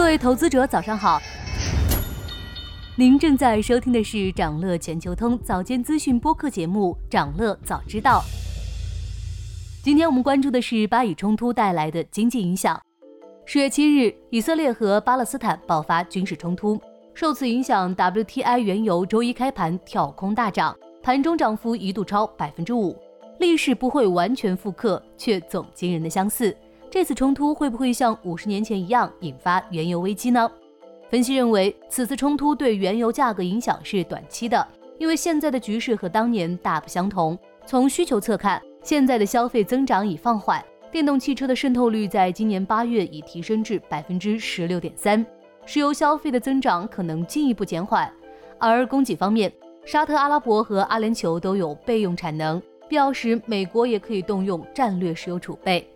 各位投资者，早上好。您正在收听的是长乐全球通早间资讯播客节目《长乐早知道》。今天我们关注的是巴以冲突带来的经济影响。十月七日，以色列和巴勒斯坦爆发军事冲突，受此影响，WTI 原油周一开盘跳空大涨，盘中涨幅一度超百分之五。历史不会完全复刻，却总惊人的相似。这次冲突会不会像五十年前一样引发原油危机呢？分析认为，此次冲突对原油价格影响是短期的，因为现在的局势和当年大不相同。从需求侧看，现在的消费增长已放缓，电动汽车的渗透率在今年八月已提升至百分之十六点三，石油消费的增长可能进一步减缓。而供给方面，沙特阿拉伯和阿联酋都有备用产能，必要时美国也可以动用战略石油储备。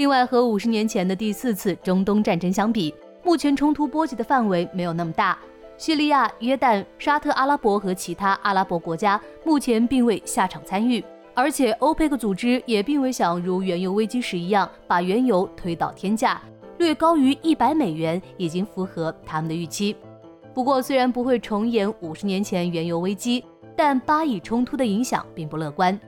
另外，和五十年前的第四次中东战争相比，目前冲突波及的范围没有那么大，叙利亚、约旦、沙特阿拉伯和其他阿拉伯国家目前并未下场参与，而且欧佩克组织也并未想如原油危机时一样把原油推到天价，略高于一百美元已经符合他们的预期。不过，虽然不会重演五十年前原油危机，但巴以冲突的影响并不乐观，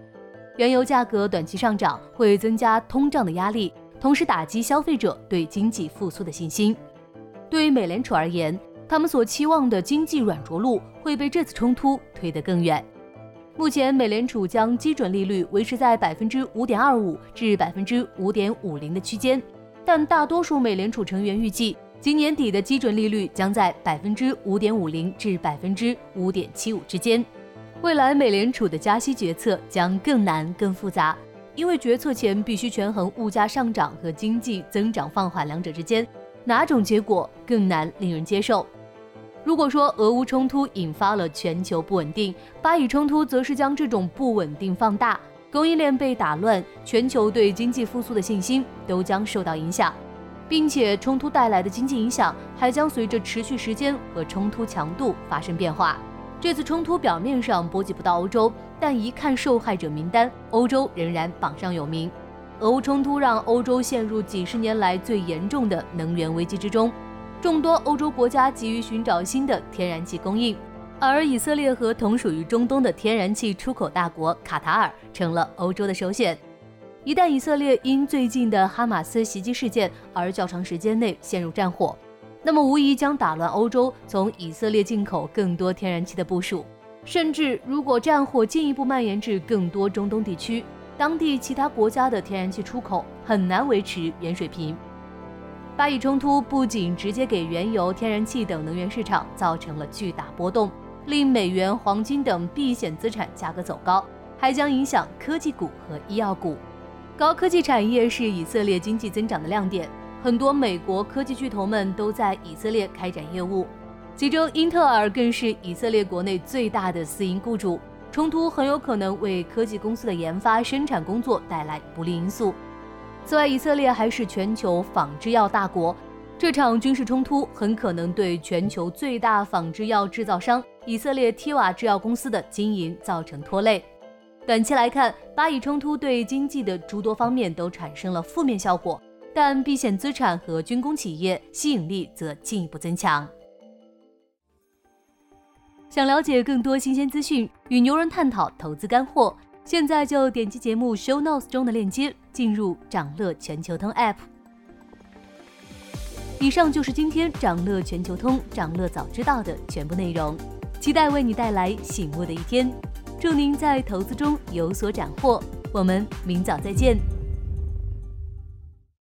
原油价格短期上涨会增加通胀的压力，同时打击消费者对经济复苏的信心。对于美联储而言，他们所期望的经济软着陆会被这次冲突推得更远。目前，美联储将基准利率维持在百分之五点二五至百分之五点五零的区间，但大多数美联储成员预计，今年底的基准利率将在百分之五点五零至百分之五点七五之间。未来美联储的加息决策将更难、更复杂，因为决策前必须权衡物价上涨和经济增长放缓两者之间。哪种结果更难令人接受？如果说俄乌冲突引发了全球不稳定，巴以冲突则是将这种不稳定放大，供应链被打乱，全球对经济复苏的信心都将受到影响，并且冲突带来的经济影响还将随着持续时间和冲突强度发生变化。这次冲突表面上波及不到欧洲，但一看受害者名单，欧洲仍然榜上有名。俄乌冲突让欧洲陷入几十年来最严重的能源危机之中，众多欧洲国家急于寻找新的天然气供应，而以色列和同属于中东的天然气出口大国卡塔尔成了欧洲的首选。一旦以色列因最近的哈马斯袭击事件而较长时间内陷入战火，那么无疑将打乱欧洲从以色列进口更多天然气的部署，甚至如果战火进一步蔓延至更多中东地区。当地其他国家的天然气出口很难维持原水平。巴以冲突不仅直接给原油、天然气等能源市场造成了巨大波动，令美元、黄金等避险资产价格走高，还将影响科技股和医药股。高科技产业是以色列经济增长的亮点，很多美国科技巨头们都在以色列开展业务，其中英特尔更是以色列国内最大的私营雇主。冲突很有可能为科技公司的研发生产工作带来不利因素。此外，以色列还是全球仿制药大国，这场军事冲突很可能对全球最大仿制药制造商以色列提瓦制药公司的经营造成拖累。短期来看，巴以冲突对经济的诸多方面都产生了负面效果，但避险资产和军工企业吸引力则进一步增强。想了解更多新鲜资讯，与牛人探讨投资干货，现在就点击节目 show notes 中的链接，进入掌乐全球通 app。以上就是今天掌乐全球通掌乐早知道的全部内容，期待为你带来醒目的一天。祝您在投资中有所斩获，我们明早再见。